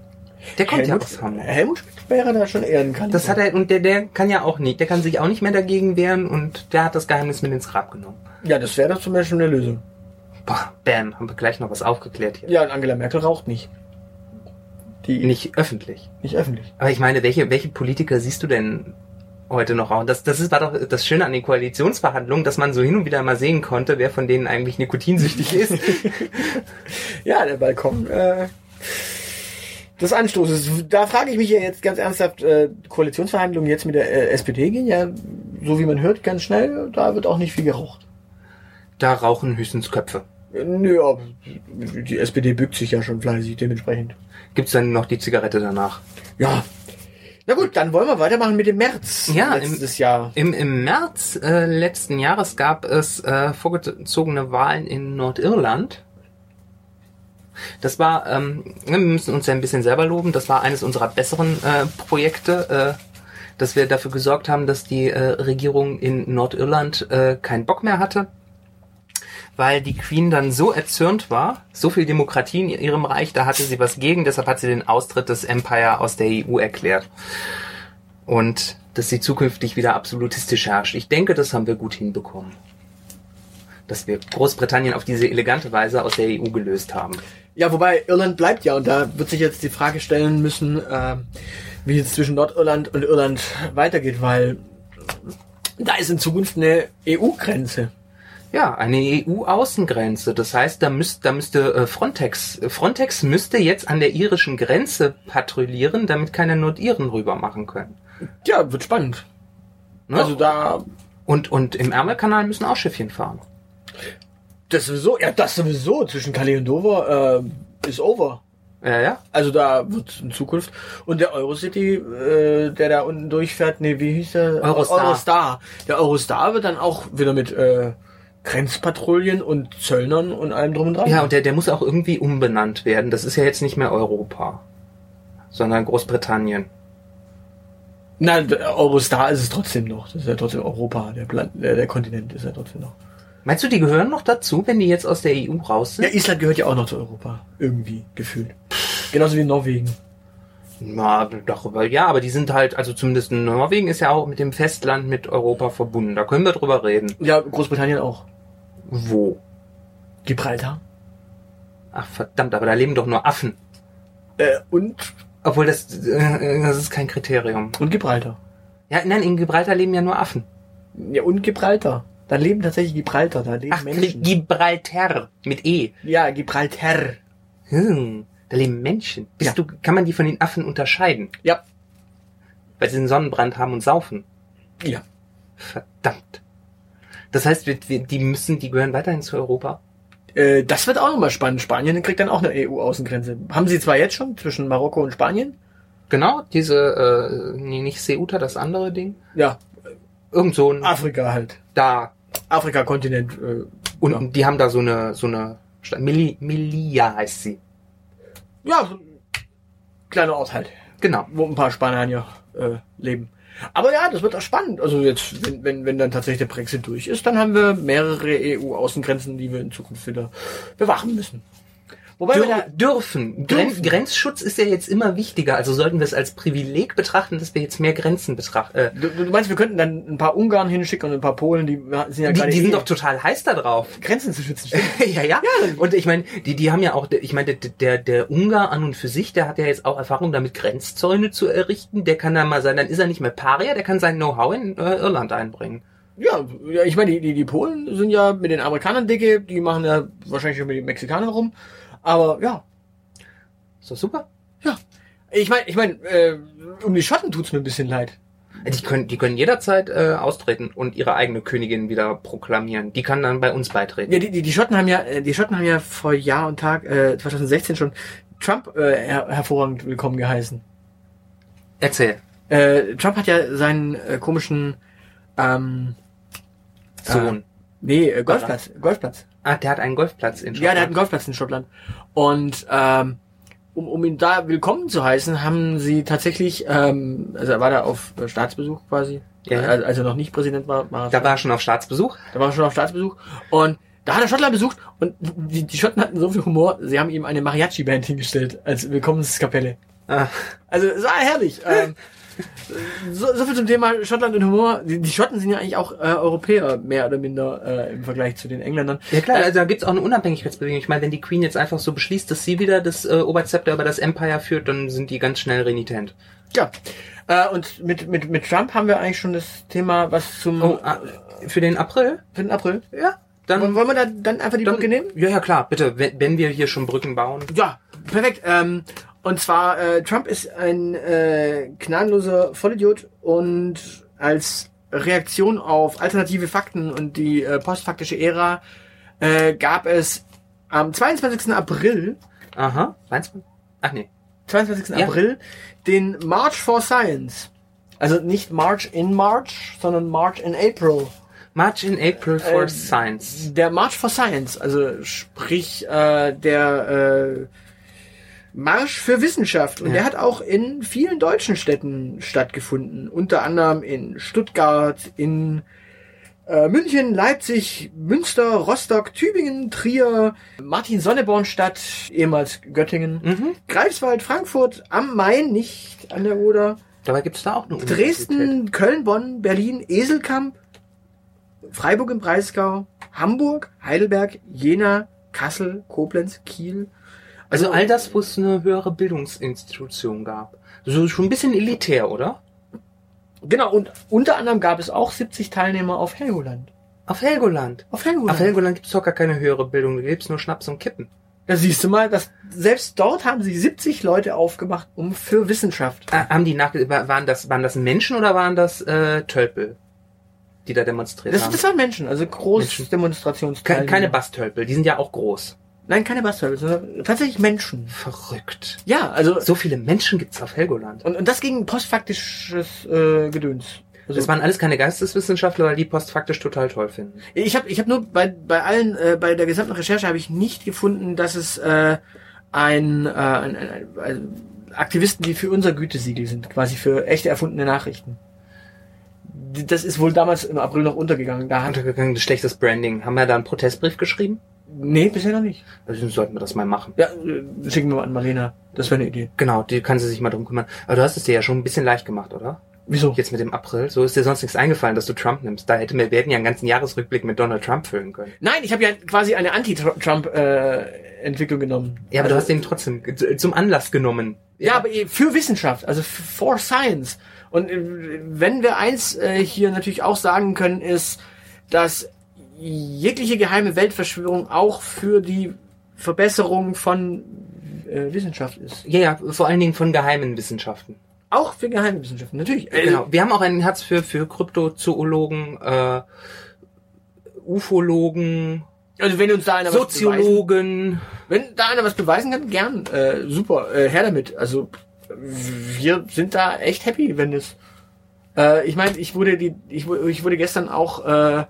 Der kommt ja aus Hamburg.
Helmut Schmidt wäre da schon eher ein Kandidat.
Das hat er, und der, der kann ja auch nicht, der kann sich auch nicht mehr dagegen wehren und der hat das Geheimnis mit ins Grab genommen.
Ja, das wäre doch zum Beispiel eine Lösung.
Boah, bam, haben wir gleich noch was aufgeklärt hier.
Ja, und Angela Merkel raucht nicht. Die
Nicht öffentlich.
nicht öffentlich.
Aber ich meine, welche, welche Politiker siehst du denn heute noch rauchen? Das, das ist, war doch das Schöne an den Koalitionsverhandlungen, dass man so hin und wieder mal sehen konnte, wer von denen eigentlich nikotinsüchtig ist.
Ja, der Balkon äh, des Anstoßes. Da frage ich mich ja jetzt ganz ernsthaft, äh, Koalitionsverhandlungen jetzt mit der äh, SPD gehen ja, so wie man hört, ganz schnell. Da wird auch nicht viel geraucht.
Da rauchen höchstens Köpfe.
Äh, Nö, aber die SPD bückt sich ja schon fleißig dementsprechend.
Gibt's dann noch die Zigarette danach?
Ja. Na gut, dann wollen wir weitermachen mit dem März.
Ja,
letztes Jahr.
Im, im März äh, letzten Jahres gab es äh, vorgezogene Wahlen in Nordirland. Das war, ähm, wir müssen uns ja ein bisschen selber loben, das war eines unserer besseren äh, Projekte, äh, dass wir dafür gesorgt haben, dass die äh, Regierung in Nordirland äh, keinen Bock mehr hatte, weil die Queen dann so erzürnt war, so viel Demokratie in ihrem Reich, da hatte sie was gegen, deshalb hat sie den Austritt des Empire aus der EU erklärt. Und dass sie zukünftig wieder absolutistisch herrscht. Ich denke, das haben wir gut hinbekommen. Dass wir Großbritannien auf diese elegante Weise aus der EU gelöst haben.
Ja, wobei Irland bleibt ja und da wird sich jetzt die Frage stellen müssen, äh, wie es zwischen Nordirland und Irland weitergeht, weil da ist in Zukunft eine EU-Grenze.
Ja, eine EU-Außengrenze. Das heißt, da, müsst, da müsste äh, Frontex, Frontex müsste jetzt an der irischen Grenze patrouillieren, damit keine Nordiren rüber machen können.
Ja, wird spannend.
Ne?
Also da,
und, und im Ärmelkanal müssen auch Schiffchen fahren.
das sowieso, ja, das sowieso zwischen Calais und Dover äh, ist over.
Ja, ja.
Also da wird in Zukunft und der Eurocity, äh, der da unten durchfährt, nee, wie hieß der?
Eurostar.
Eurostar. Der Eurostar wird dann auch wieder mit äh, Grenzpatrouillen und Zöllnern und allem drum und dran.
Ja, und der, der muss auch irgendwie umbenannt werden. Das ist ja jetzt nicht mehr Europa, sondern Großbritannien.
Na, Eurostar ist es trotzdem noch. Das ist ja trotzdem Europa, der, Plan der, der Kontinent ist ja trotzdem noch.
Meinst du, die gehören noch dazu, wenn die jetzt aus der EU raus sind?
Ja, Island gehört ja auch noch zu Europa. Irgendwie, gefühlt. Genauso wie Norwegen.
Na, darüber, ja, aber die sind halt, also zumindest Norwegen ist ja auch mit dem Festland mit Europa verbunden. Da können wir drüber reden.
Ja, Großbritannien auch.
Wo?
Gibraltar.
Ach verdammt, aber da leben doch nur Affen.
Äh, und,
Obwohl das, äh, das ist kein Kriterium.
und Gibraltar.
Ja, nein, in Gibraltar leben ja nur Affen.
Ja, und Gibraltar. Da leben tatsächlich Gibraltar, da leben
Ach,
Menschen.
Gibraltar mit E.
ja, Gibraltar.
Hm, da leben Menschen. Bist
Ja.
du, kann man die von den Affen unterscheiden?
Ja.
Weil sie einen Sonnenbrand haben und saufen.
Ja.
Verdammt. Das heißt, wir, wir, die müssen, die gehören weiterhin zu Europa.
Äh, das wird auch nochmal spannend. Spanien kriegt dann auch eine EU-Außengrenze. Haben sie zwar jetzt schon zwischen Marokko und Spanien?
Genau, diese, äh, nee, nicht Ceuta, das andere Ding.
Ja,
Irgend so ein,
Afrika halt.
da.
Afrika-Kontinent. Äh,
Und
ja.
die haben da so eine, so eine, Stadt. Mili, Milia heißt sie.
ja, so ein kleiner Ort halt,
Genau.
wo ein paar Spanier äh, leben. Aber ja, das wird auch spannend. Also jetzt, wenn, wenn, wenn dann tatsächlich der Brexit durch ist, dann haben wir mehrere EU-Außengrenzen, die wir in Zukunft wieder bewachen müssen. Wobei wir da,
Dür dürfen.
Dürfen.
Grenzschutz ist ja jetzt immer wichtiger. Also sollten wir es als Privileg betrachten, dass wir jetzt mehr Grenzen betrachten. Äh,
du, du meinst, wir könnten dann ein paar Ungarn hinschicken und ein paar Polen, die sind ja
die,
gerade
die sind
eh-
doch total heiß da drauf.
Grenzen zu schützen. stimmt.
ja, ja. Und ich meine, die, die haben ja auch, ich meine, der, der, der Ungar an und für sich, der hat ja jetzt auch Erfahrung damit, Grenzzäune zu errichten. Der kann da mal sein, dann ist er nicht mehr Paria, der kann sein Know-how in äh, Irland einbringen.
Ja, ja, ich meine, die, die, die Polen sind ja mit den Amerikanern dicke, die machen ja wahrscheinlich schon mit den Mexikanern rum. Aber ja,
Ist doch super.
ja. Ich meine, ich meine, äh, um die Schotten tut's mir ein bisschen leid.
Die können, die können jederzeit äh, austreten und ihre eigene Königin wieder proklamieren. Die kann dann bei uns beitreten.
Ja, die, die, die Schotten haben ja, äh, die Schotten haben ja vor Jahr und Tag, äh, 2016 schon Trump äh, her hervorragend willkommen geheißen.
Erzähl.
Äh, Trump hat ja seinen äh, komischen, ähm,
Sohn.
Nee, äh, Golfplatz, Golfplatz.
Ah, der hat einen Golfplatz in
Ja, der hat einen
Schottland.
Golfplatz in Schottland. Und ähm, um, um ihn da willkommen zu heißen, haben sie tatsächlich, ähm, also er war da auf äh, Staatsbesuch quasi,
Ja, ja.
als, er noch nicht Präsident war, war
Da war er schon auf Staatsbesuch.
da war er schon auf Staatsbesuch und da hat er Schottland besucht und die, die Schotten hatten so viel Humor, sie haben ihm eine Mariachi-Band hingestellt als Willkommenskapelle.
Ah,
Also es war herrlich. ähm, so, so viel zum Thema Schottland und Humor. Die, die Schotten sind ja eigentlich auch äh, Europäer, mehr oder minder äh, im Vergleich zu den Engländern.
ja klar, also da gibt's auch eine Unabhängigkeitsbewegung. Ich meine, wenn die Queen jetzt einfach so beschließt, dass sie wieder das äh, Oberzepter über das Empire führt, dann sind die ganz schnell renitent.
Ja. Äh, und mit, mit, mit Trump haben wir eigentlich schon das Thema, was zum
Oh, ah, für den April?
für den April.
Ja. Dann,
Wollen wollen wir da dann einfach die
dann
Brücke nehmen?
Ja, ja, klar, bitte, wenn, wenn wir hier schon Brücken bauen.
Ja, perfekt. Ähm, und zwar, äh, Trump ist ein äh, gnadenloser Vollidiot und als Reaktion auf alternative Fakten und die äh, postfaktische Ära äh, gab es am 22. April,
Aha. Meinst du? Ach nee.
22.
Ja.
April, den March for Science. Also nicht March in March, sondern March in April.
March in April for
Ähm,
Science.
Der March for Science, also sprich äh, der äh, Marsch für Wissenschaft. Und
Ja.
der hat auch in vielen deutschen Städten stattgefunden. Unter anderem in Stuttgart, in äh, München, Leipzig, Münster, Rostock, Tübingen, Trier, Martin Sonnebornstadt, ehemals Göttingen,
Mhm.
Greifswald, Frankfurt am Main, nicht an der Oder,
Dabei gibt's da auch eine Universität.
Dresden, Köln, Bonn, Berlin, Eselkamp, Freiburg im Breisgau, Hamburg, Heidelberg, Jena, Kassel, Koblenz, Kiel.
Also all das, wo es eine höhere Bildungsinstitution gab. So schon ein bisschen elitär, oder?
Genau, und unter anderem gab es auch 70 Teilnehmer auf Helgoland.
Auf Helgoland.
Auf Helgoland.
Auf Helgoland gibt's doch gar keine höhere Bildung, da gibt's nur Schnaps und Kippen.
Da siehst du mal, dass selbst dort haben sie 70 Leute aufgemacht, um für Wissenschaft.
Ah, haben die nach, wa- waren das, waren das Menschen oder waren das äh, Tölpel, die da demonstriert
Das,
haben?
das waren Menschen, also. Großdemonstrationsteilnehmer.
Ke keine Basstölpel, die sind ja auch groß.
Nein, keine Bastard, sondern tatsächlich Menschen.
Verrückt.
Ja, also
So viele Menschen gibt's auf Helgoland.
und, und das gegen postfaktisches äh, Gedöns. Also,
Das waren alles keine Geisteswissenschaftler, weil die postfaktisch total toll finden.
ich habe ich hab nur bei, bei allen, äh, bei der gesamten Recherche habe ich nicht gefunden, dass es äh, ein, äh, ein, ein, ein, ein Aktivisten, die für unser Gütesiegel sind, quasi für echte erfundene Nachrichten. Das ist wohl damals im April noch untergegangen. Da hat,
Untergegangen, das schlechtes Branding. Haben wir da einen Protestbrief geschrieben?
Nee, bisher noch nicht.
Also sollten wir das mal machen.
Ja, äh, schicken wir mal an Marlena. Das wäre eine Idee.
Genau, die kann sie sich mal drum kümmern. Aber du hast es dir ja schon ein bisschen leicht gemacht, oder?
Wieso?
Jetzt mit dem April. So ist dir sonst nichts eingefallen, dass du Trump nimmst. Da hätte wir, wir hätten ja einen ganzen Jahresrückblick mit Donald Trump füllen können.
Nein, ich habe ja quasi eine Anti-Trump-Entwicklung genommen.
Ja, aber du
Also-
hast ihn trotzdem zum Anlass genommen.
Ja, aber eh für Wissenschaft, also for science. Und äh, wenn wir eins äh, hier natürlich auch sagen können, ist, dass jegliche geheime Weltverschwörung auch für die Verbesserung von äh, Wissenschaft ist.
Ja, ja, vor allen Dingen von geheimen Wissenschaften.
Auch für geheime Wissenschaften, natürlich. Äh,
Genau. Wir haben auch ein Herz für, für Kryptozoologen, äh, Ufologen,
Also wenn uns da einer was beweisen,
Soziologen.
wenn da einer was beweisen kann, gern, äh, super, äh, her damit. Also wir sind da echt happy, wenn es. Äh, ich meine, ich wurde die, ich, ich wurde gestern auch äh,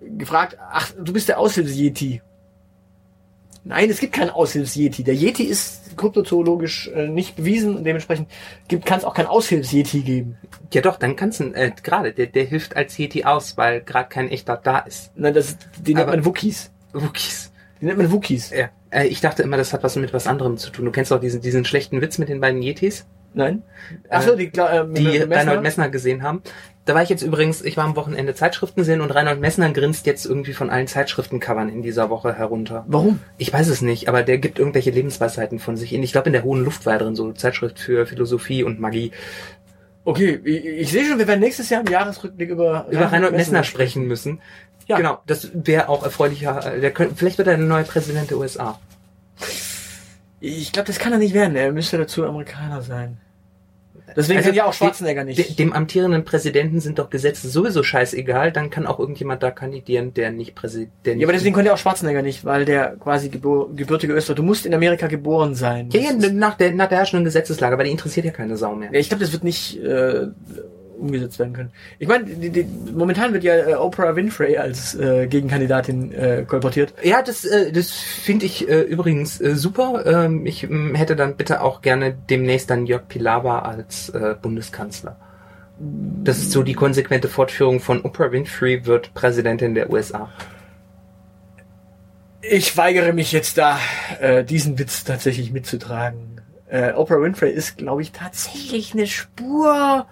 gefragt, ach, du bist der Aushilfs-Yeti. Nein, es gibt keinen Aushilfs-Yeti. Der Yeti ist kryptozoologisch äh, nicht bewiesen und dementsprechend kann es auch kein Aushilfs-Yeti geben.
Ja doch, dann kannst du, äh, gerade, der, der hilft als Yeti aus, weil gerade kein echter da ist.
Nein, das, die nennt
Aber-
man Wookies.
Wookies.
Die nennt man Wookies.
Ja. Äh, ich dachte immer, das hat was mit was anderem zu tun. Du kennst doch diesen, diesen schlechten Witz mit den beiden Yetis,
Nein? Ach so, die, äh,
die
Messner?
Reinhold Messner gesehen haben. Da war ich jetzt übrigens, ich war am Wochenende Zeitschriften sehen und Reinhold Messner grinst jetzt irgendwie von allen Zeitschriftencovern in dieser Woche herunter.
Warum?
Ich weiß es nicht, aber der gibt irgendwelche Lebensweisheiten von sich in. Ich glaube, in der hohen Luft war er drin, so Zeitschrift für Philosophie und Magie.
Okay, ich, ich sehe schon, wir werden nächstes Jahr im Jahresrückblick über,
Über Reinhold Messner sprechen müssen.
Ja.
Genau, das wäre auch erfreulicher. äh, Der könnte, vielleicht wird er der neue Präsident der USA.
Ich glaube, das kann er nicht werden. Er müsste dazu Amerikaner sein. Deswegen
Also,
sind ja auch Schwarzenegger nicht.
dem amtierenden Präsidenten sind doch Gesetze sowieso scheißegal, dann kann auch irgendjemand da kandidieren, der nicht Präsident.
Ja, aber deswegen konnte ja auch Schwarzenegger nicht, weil der quasi gebor gebürtige Österreicher. Du musst in Amerika geboren sein.
Ja, ja,
ist-
nach der, nach der herrschenden Gesetzeslage, aber die interessiert ja keine Sau mehr.
Ja, ich glaube, das wird nicht äh, umgesetzt werden können. Ich meine, momentan wird ja äh, Oprah Winfrey als äh, Gegenkandidatin äh, kolportiert.
Ja, das, äh, das finde ich äh, übrigens äh, super. Ähm, ich ähm, hätte dann bitte auch gerne demnächst dann Jörg Pilawa als äh, Bundeskanzler. Das ist so die konsequente Fortführung von Oprah Winfrey wird Präsidentin der USA.
Ich weigere mich jetzt da, äh, diesen Witz tatsächlich mitzutragen. Äh, Oprah Winfrey ist, glaube ich, tatsächlich eine Spur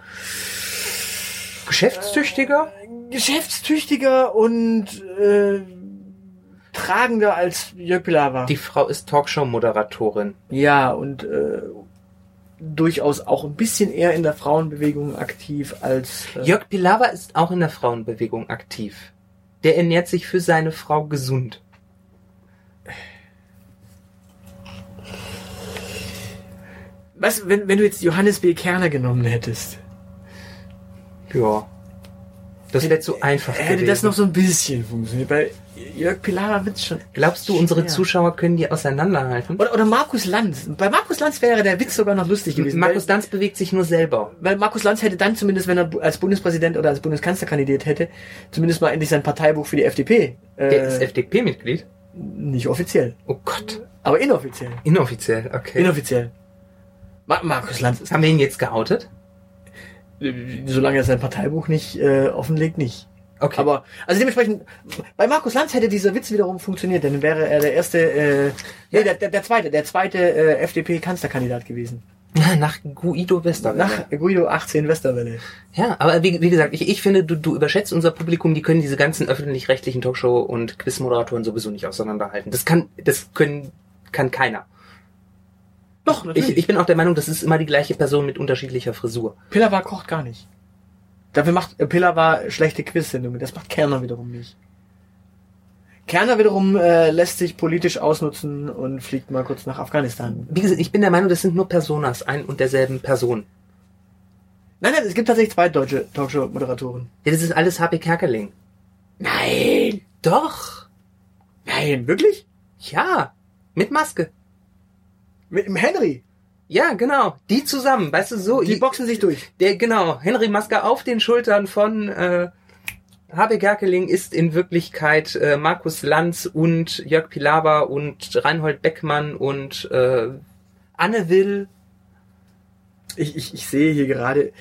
Geschäftstüchtiger?
geschäftstüchtiger und äh, tragender als Jörg Pilawa.
Die Frau ist Talkshow-Moderatorin.
Ja, und äh, durchaus auch ein bisschen eher in der Frauenbewegung aktiv als äh,
Jörg Pilawa ist auch in der Frauenbewegung aktiv. Der ernährt sich für seine Frau gesund.
Was, wenn, wenn du jetzt Johannes B. Kerner genommen hättest,
Ja. Das wäre zu einfach
hätte
gewesen.
das noch so ein bisschen funktioniert. Bei Jörg Pilawa wird's schon.
Glaubst du, unsere
schwer.
Zuschauer können die auseinanderhalten?
Oder, oder Markus Lanz. Bei Markus Lanz wäre der Witz sogar noch lustig gewesen.
Markus
weil,
Danz bewegt sich nur selber.
weil Markus Lanz hätte dann zumindest, wenn er als Bundespräsident oder als Bundeskanzler kandidiert hätte, zumindest mal endlich sein Parteibuch für die FDP. Äh,
Der ist FDP-Mitglied?
nicht offiziell,
Oh Gott.
aber inoffiziell.
Inoffiziell, okay.
Inoffiziell. Ma Markus Lanz
Haben wir ihn jetzt geoutet?
Solange er sein Parteibuch nicht äh, offenlegt, nicht.
Okay.
Aber also dementsprechend, bei Markus Lanz hätte dieser Witz wiederum funktioniert, denn dann wäre er der erste, äh, nee, der, der, der zweite, der zweite äh, FDP-Kanzlerkandidat gewesen.
Nach Guido Westerwelle.
Nach Guido 18 Westerwelle.
Ja, aber wie, wie gesagt, ich, ich finde, du, du überschätzt unser Publikum, die können diese ganzen öffentlich-rechtlichen Talkshow- und Quizmoderatoren sowieso nicht auseinanderhalten. Das kann, das können, kann keiner.
Doch, natürlich.
Ich, ich bin auch der Meinung, das ist immer die gleiche Person mit unterschiedlicher Frisur.
Pillava kocht gar nicht. Dafür macht äh, Pillava schlechte Quiz-Sendungen. Das macht Kerner wiederum nicht. Kerner wiederum äh, lässt sich politisch ausnutzen und fliegt mal kurz nach Afghanistan.
Wie gesagt, ich bin der Meinung, das sind nur Personas, ein und derselben Person.
Nein, nein, es gibt tatsächlich zwei deutsche Talkshow-Moderatoren.
Ja, das ist alles HP Kerkeling.
Nein!
Doch.
Nein, wirklich?
Ja. Mit Maske.
Mit dem Henry?
Ja, genau. Die zusammen, weißt du, so.
Die boxen sich durch.
der, genau, Henry Maske auf den Schultern von äh, Habe Gerkeling ist in Wirklichkeit äh, Markus Lanz und Jörg Pilawa und Reinhold Beckmann und äh, Anne Will.
Ich, ich, ich sehe hier gerade,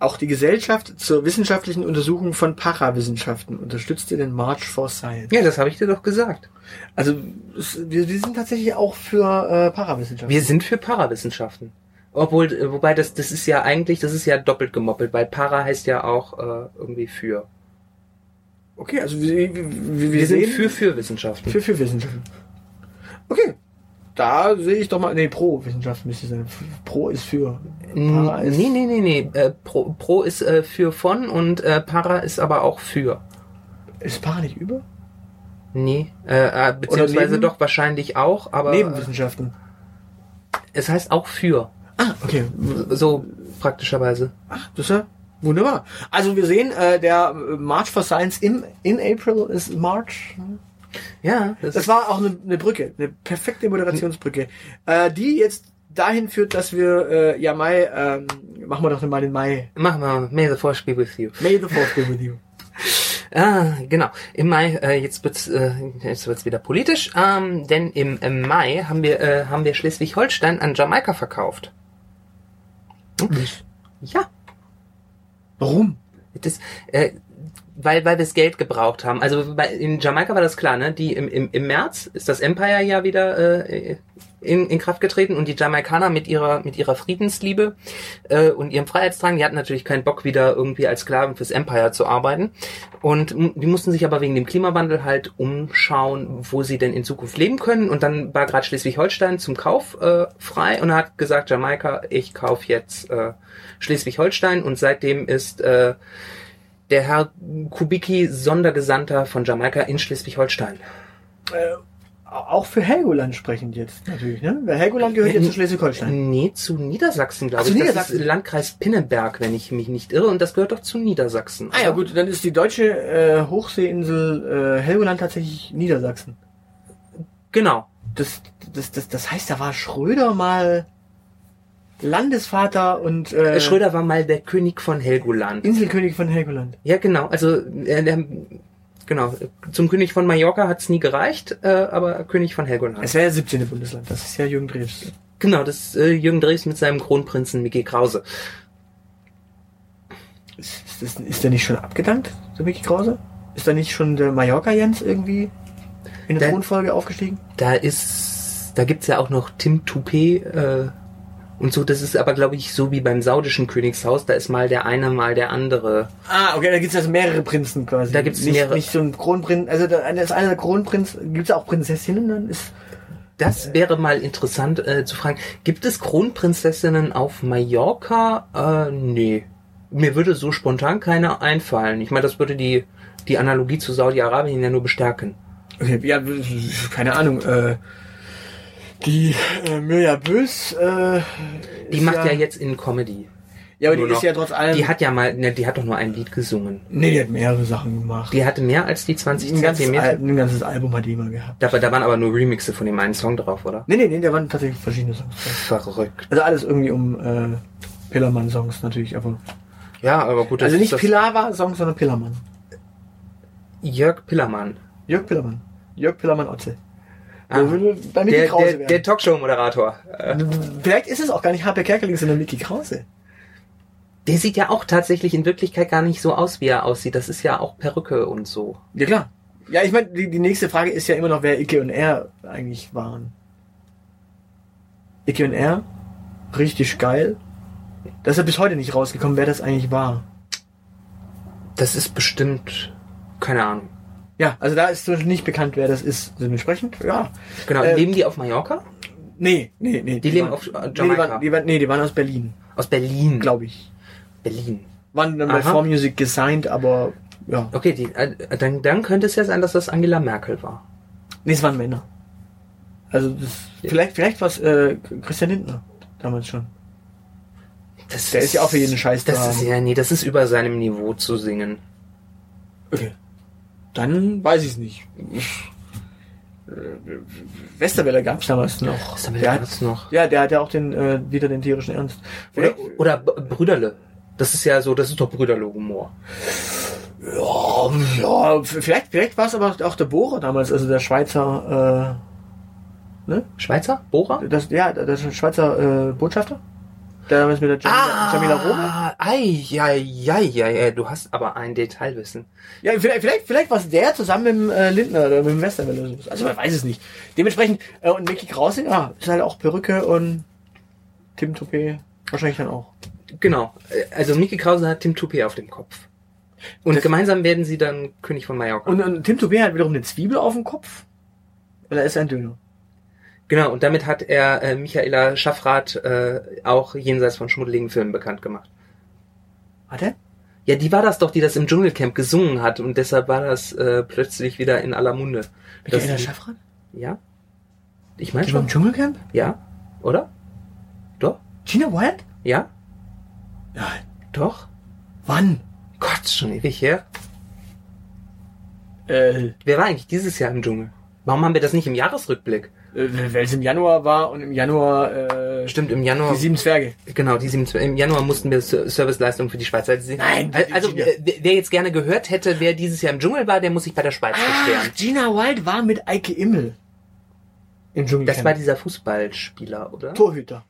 auch die Gesellschaft zur wissenschaftlichen Untersuchung von Parawissenschaften unterstützte den March for Science.
Ja, das habe ich dir doch gesagt.
Also es, wir, wir sind tatsächlich auch für äh, Parawissenschaften.
Wir sind für Parawissenschaften. Obwohl, äh, wobei das, das ist ja eigentlich, das ist ja doppelt gemoppelt, weil Para heißt ja auch äh, irgendwie für.
okay, also wir, wir, wir,
Wir sind für für Wissenschaften.
für, für Wissenschaften. Okay. Da sehe ich doch mal, nee, pro Wissenschaft müsste sein. Pro ist für. Para
nee,
ist,
nee, nee, nee. Äh, Pro, Pro ist äh, für von und äh, Para ist aber auch für.
Ist Para nicht über?
Nee, äh, äh, beziehungsweise doch wahrscheinlich auch, aber
Nebenwissenschaften.
es heißt auch für.
Ah, okay.
So praktischerweise.
Ach, das ist ja wunderbar. Also wir sehen, äh, der äh, March for Science im, in April ist March.
Ja,
Das war auch eine, eine Brücke, eine perfekte Moderationsbrücke, äh, die jetzt dahin führt, dass wir äh, ja Mai, ähm, machen wir doch mal den Mai.
Machen wir May the Force be with you.
May the Fourth be with you.
Ah, genau. Im Mai, äh, jetzt wird's, äh, jetzt wird's wieder politisch, ähm, denn im, im Mai haben wir, äh, haben wir Schleswig-Holstein an Jamaika verkauft. Hm? Ja,
Warum?
das, äh, weil, weil wir das Geld gebraucht haben. Also bei, in Jamaika war das klar, ne? Die im, im, im März ist das Empire ja wieder äh, in, in Kraft getreten und die Jamaikaner mit ihrer mit ihrer Friedensliebe äh, und ihrem Freiheitsdrang, die hatten natürlich keinen Bock wieder irgendwie als Sklaven fürs Empire zu arbeiten. Und die mussten sich aber wegen dem Klimawandel halt umschauen, wo sie denn in Zukunft leben können. Und dann war gerade Schleswig-Holstein zum Kauf äh, frei und hat gesagt Jamaika, ich kauf jetzt äh, Schleswig-Holstein. Und seitdem ist äh, der Herr Kubicki Sondergesandter von Jamaika in Schleswig-Holstein.
Äh, auch für Helgoland sprechend jetzt natürlich, ne? Weil Helgoland gehört jetzt zu Schleswig-Holstein.
Nee, zu Niedersachsen, glaube
Ach, zu
ich.
Niedersachsen.
Das ist Landkreis Pinneberg, wenn ich mich nicht irre. Und das gehört doch zu Niedersachsen.
Ah ja gut, dann ist die deutsche äh, Hochseeinsel äh, Helgoland tatsächlich Niedersachsen.
Genau.
Das, das, das, das heißt, da war Schröder mal Landesvater und äh,
Schröder war mal der König von Helgoland.
Inselkönig von Helgoland.
Ja, genau. Also, äh, der, genau. Zum König von Mallorca hat's nie gereicht, äh, aber König von Helgoland.
Es wäre ja 17. Bundesland, das ist ja Jürgen Drews.
genau, das ist äh, Jürgen Drews mit seinem Kronprinzen Mickey Krause.
Ist, ist, das, ist der nicht schon abgedankt, der Mickey Krause? Ist da nicht schon der Mallorca-Jens irgendwie in der
Der-
Thronfolge aufgestiegen?
Da ist, da gibt's ja auch noch Tim Toupet äh, und so. Das ist aber, glaube ich, so wie beim saudischen Königshaus. Da ist mal der eine, mal der andere.
Ah, okay, da gibt's also mehrere Prinzen quasi.
Da gibt's
nicht,
mehrere.
Nicht so ein Kronprinz, also da ist einer der Kronprinz, gibt's auch Prinzessinnen, dann ist...
Das wäre mal interessant äh, zu fragen. Gibt es Kronprinzessinnen auf Mallorca? Äh, nee. Mir würde so spontan keine einfallen. Ich meine, das würde die, die Analogie zu Saudi-Arabien ja nur bestärken.
Okay, ja, keine Ahnung, äh, die äh, Mirja Bös, äh,
Die
ist
macht ja, jetzt in Comedy.
ja, aber die
nur
ist
noch.
ja trotz allem,
Die hat ja mal, ne, die hat doch nur ein Lied gesungen.
nee, die hat mehrere Sachen gemacht.
Die hatte mehr als die 20
ein, ganzes. Al ein ganzes Album hat die immer gehabt.
Da, da waren aber nur Remixe von dem einen Song drauf, oder?
Nee, nee, nee, da waren tatsächlich verschiedene Songs. drauf.
Verrückt.
Also alles irgendwie um äh, Pillermann-Songs natürlich, aber.
Ja, aber gut. das
Also
ist
nicht Pilawa-Songs, sondern Pillermann.
Jörg Pillermann.
Jörg Pillermann. Jörg Pillermann-Otze.
Ah.
Bei Mickey
Der,
Krause
der, der Talkshow-Moderator.
Vielleicht ist es auch gar nicht Harpe Kerkeling, sondern Mickey Krause.
Der sieht ja auch tatsächlich in Wirklichkeit gar nicht so aus, wie er aussieht. Das ist ja auch Perücke und so.
Ja, klar. Ja, ich meine, die, die nächste Frage ist ja immer noch, wer Icke und er eigentlich waren. Icke und er, richtig geil. Das ist ja bis heute nicht rausgekommen, wer das eigentlich war.
Das ist bestimmt, keine Ahnung.
Ja, also da ist nicht bekannt, wer das ist. Dementsprechend, ja.
Genau,
Äh,
leben die auf Mallorca?
Nee, nee, nee.
Die leben
waren,
auf, äh,
nee, die
Jamaika.
waren, die waren, nee, die waren aus Berlin,
Aus Berlin.
glaube ich.
Berlin.
Waren dann bei
Aha.
4Music gesigned, aber ja.
Okay, die, äh, dann, dann könnte es ja sein, dass das Angela Merkel war.
Nee, es waren Männer. Also das, vielleicht, vielleicht war es äh, Christian Lindner damals schon.
Das
Der ist ja auch für jeden Scheiß
Das
da.
ist ja, nee, das ist über seinem Niveau zu singen.
Okay. Dann weiß ich es nicht. Westerwelle gab's damals noch.
Westerwelle
hat,
gab's noch.
Ja, der hat ja auch den äh, wieder den tierischen Ernst.
Oder, oder Brüderle. Das ist ja so, das ist doch Brüderle-Humor.
Ja, ja, vielleicht, vielleicht war es aber auch der Bohrer damals, also der Schweizer,
Schweizer? Bohrer?
äh, das, ja, der Schweizer äh, Botschafter, damals mit der Jamila, Jamila Rome.
Ah, ei, ja, ja, ja, ja, du hast aber ein Detailwissen.
Ja, vielleicht, vielleicht, vielleicht war es der zusammen mit dem äh, Lindner oder mit dem Westerwelle oder so. Also man weiß es nicht. Dementsprechend, äh, und Mickey Krause, ja, ist halt auch Perücke und Tim Toupet wahrscheinlich dann auch.
Genau. Äh, Also Mickey Krause hat Tim Toupet auf dem Kopf. Und
Das-
gemeinsam werden sie dann König von Mallorca.
Und, und Tim Toupet hat wiederum eine Zwiebel auf dem Kopf. Oder ist er ein Döner?
Genau, und damit hat er äh, Michaela Schaffrath äh, auch jenseits von schmuddeligen Filmen bekannt gemacht.
Hat er?
Ja, die war das doch, die das im Dschungelcamp gesungen hat und deshalb war das äh, plötzlich wieder in aller Munde. Das-
Michaela Schaffrath?
Ja? Ich meine
war im
schon.
Dschungelcamp?
Ja? Oder? Doch?
Gina Wild?
Ja?
Nein.
Doch?
Wann?
Gott, schon ewig her.
Äh,
Wer war eigentlich dieses Jahr im Dschungel? Warum haben wir das nicht im Jahresrückblick?
Äh, weil es im Januar war und im Januar äh,
Stimmt, im Januar.
die sieben Zwerge.
Genau, die sieben, im Januar mussten wir Ser- Serviceleistungen für die Schweiz. Also,
Nein, die-
also
die-
äh, wer jetzt gerne gehört hätte, wer dieses Jahr im Dschungel war, der muss sich bei der Schweiz
Ach,
beschweren.
Gina Wild war mit Eike Immel im Dschungelcamp.
Das war dieser Fußballspieler, oder?
Torhüter.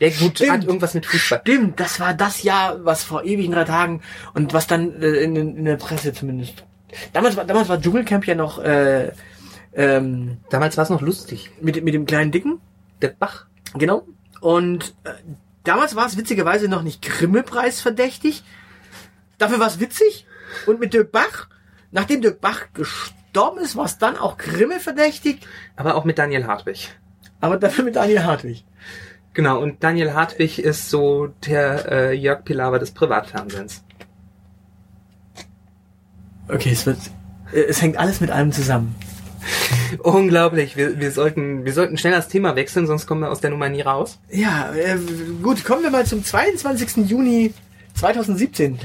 Der gut
Stimmt.
hat irgendwas mit Fußball.
Stimmt, das war das Jahr, was vor ewigen drei Tagen und was dann äh, in, in der Presse zumindest. Damals war, damals war Dschungelcamp ja noch äh, ähm,
Damals war es noch lustig.
mit, mit dem kleinen Dicken.
Der Bach.
Genau. Und äh, damals war es witzigerweise noch nicht Grimme-Preis verdächtig. Dafür war es witzig. Und mit Dirk Bach, nachdem Dirk Bach gestorben ist, war es dann auch Grimme verdächtig.
Aber auch mit Daniel Hartwig.
Aber dafür mit Daniel Hartwig.
Genau, und Daniel Hartwig ist so der äh, Jörg Pilawa des Privatfernsehens.
Okay, es wird, äh, es hängt alles mit allem zusammen.
Unglaublich. Wir, wir, sollten, wir sollten schnell das Thema wechseln, sonst kommen wir aus der Nummer nie raus.
Ja, äh, gut, kommen wir mal zum 22. Juni 2017.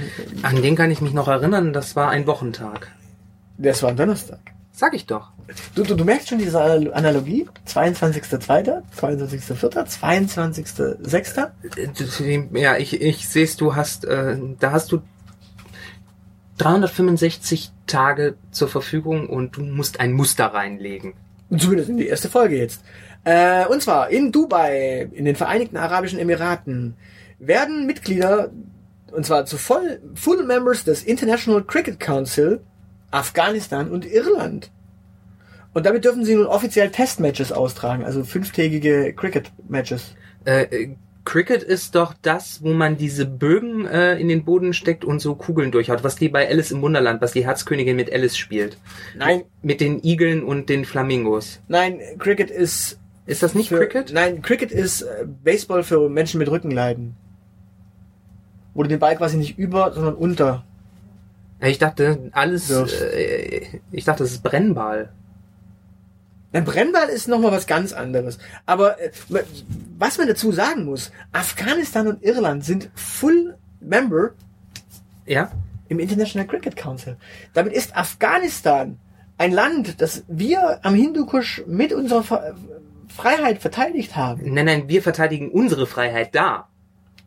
An den kann ich mich noch erinnern, das war ein Wochentag.
Das war ein Donnerstag.
Sag ich doch.
Du, du, du merkst schon diese Analogie? 22.02., 22.04., 22.06.
Äh, Ja, ich, ich sehe du hast, äh, da hast du 365 Tage zur Verfügung und du musst ein Muster reinlegen.
Zumindest in die erste Folge jetzt. Äh, und zwar in Dubai, in den Vereinigten Arabischen Emiraten, werden Mitglieder, und zwar zu voll, Full Members des International Cricket Council, Afghanistan und Irland. Und damit dürfen sie nun offiziell Testmatches austragen, also fünftägige Cricket-Matches.
Äh, äh, Cricket ist doch das, wo man diese Bögen äh, in den Boden steckt und so Kugeln durchhaut, was die bei Alice im Wunderland, was die Herzkönigin mit Alice spielt.
Nein,
Mit den Igeln und den Flamingos.
nein, Cricket ist...
Ist das nicht
für,
Cricket?
Nein, Cricket ist äh, Baseball für Menschen mit Rückenleiden. Wo du den Ball quasi nicht über, sondern unter
Ich dachte, alles,
Wirfst.
äh, ich dachte, das ist Brennball.
Ein Brennball ist nochmal was ganz anderes. Aber äh, was man dazu sagen muss, Afghanistan und Irland sind Full Member
Ja?
im International Cricket Council. Damit ist Afghanistan ein Land, das wir am Hindukusch mit unserer Ver Freiheit verteidigt haben.
Nein, nein, wir verteidigen unsere Freiheit da.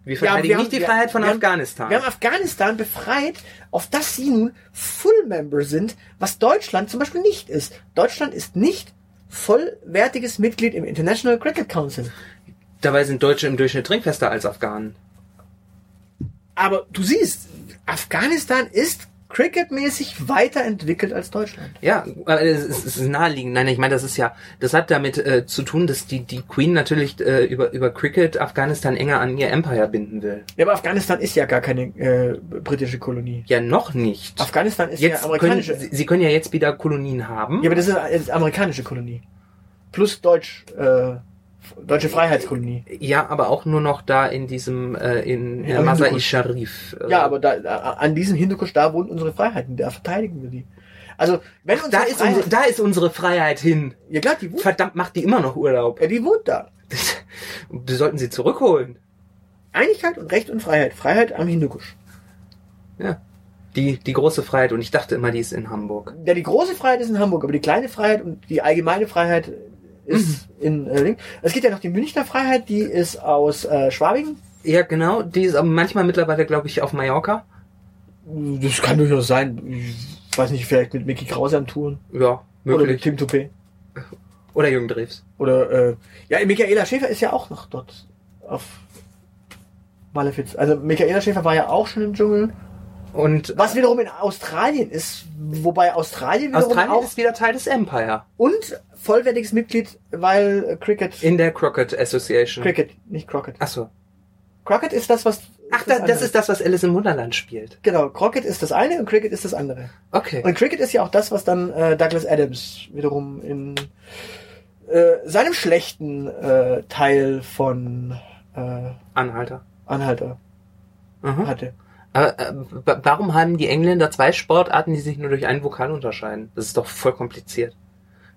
Wir verteidigen
wir haben-
nicht die
wir-
Freiheit von
wir haben-
Afghanistan.
Wir haben Afghanistan befreit, auf das sie nun Full Member sind, was Deutschland zum Beispiel nicht ist. Deutschland ist nicht vollwertiges Mitglied im International Cricket Council.
Dabei sind Deutsche im Durchschnitt trinkfester als Afghanen.
Aber du siehst, Afghanistan ist cricketmäßig weiterentwickelt als Deutschland.
Ja, aber es ist, es ist naheliegend. Nein, ich meine, das ist ja, das hat damit äh, zu tun, dass die die Queen natürlich äh, über über Cricket Afghanistan enger an ihr Empire binden will.
Ja, aber Afghanistan ist ja gar keine äh, britische Kolonie.
Ja, noch nicht.
Afghanistan ist
Jetzt
ja
können,
amerikanische.
sie, sie können ja jetzt wieder Kolonien haben.
ja, aber das ist, das ist amerikanische Kolonie. Plus Deutsch, äh, deutsche Freiheitskolonie.
Ja, aber auch nur noch da in diesem äh, in,
Ja,
in Masai. Sharif. Äh,
Ja, aber da, äh, an diesem Hindukusch, da wohnen unsere Freiheiten, da verteidigen wir die. Also, wenn
da
unsere
ist
Freiheit,
unsere, da ist unsere Freiheit hin.
ja klar, die wohnt,
Verdammt, macht die immer noch Urlaub.
ja, die wohnt da.
Wir sollten sie zurückholen.
Einigkeit und Recht und Freiheit. Freiheit am Hindukusch.
Ja. Die, die große Freiheit und ich dachte immer, die ist in Hamburg.
Ja, die große Freiheit ist in Hamburg, aber die kleine Freiheit und die allgemeine Freiheit ist in äh, Ding. Es gibt ja noch die Münchner Freiheit, die ist aus äh, Schwabing.
Ja, genau, die ist aber manchmal mittlerweile, glaube ich, auf Mallorca.
Das kann durchaus sein. Ich weiß nicht, vielleicht mit Mickey Krause am Touren.
Ja,
Oder mit
möglich.
Tim Toupé.
Oder Jürgen Drews.
Oder, äh, ja, Michaela Schäfer ist ja auch noch dort auf Malefiz. Also Michaela Schäfer war ja auch schon im Dschungel.
Und
Was wiederum in Australien ist, wobei Australien wiederum
Australien
auch
ist wieder Teil des Empire.
und vollwertiges Mitglied, weil äh, Cricket,
In der Crockett Association.
Cricket, nicht Crockett.
Ach so.
Crockett ist das, was.
Ach, da, das
andere.
ist das, was Alice im Wunderland spielt.
Genau, Crockett ist das eine und Cricket ist das andere.
Okay.
Und Cricket ist ja auch das, was dann äh, Douglas Adams wiederum in äh, seinem schlechten äh, Teil von äh,
Anhalter.
Anhalter
Mhm.
hatte.
Aber äh, wa- warum haben die Engländer zwei Sportarten, die sich nur durch einen Vokal unterscheiden? Das ist doch voll kompliziert.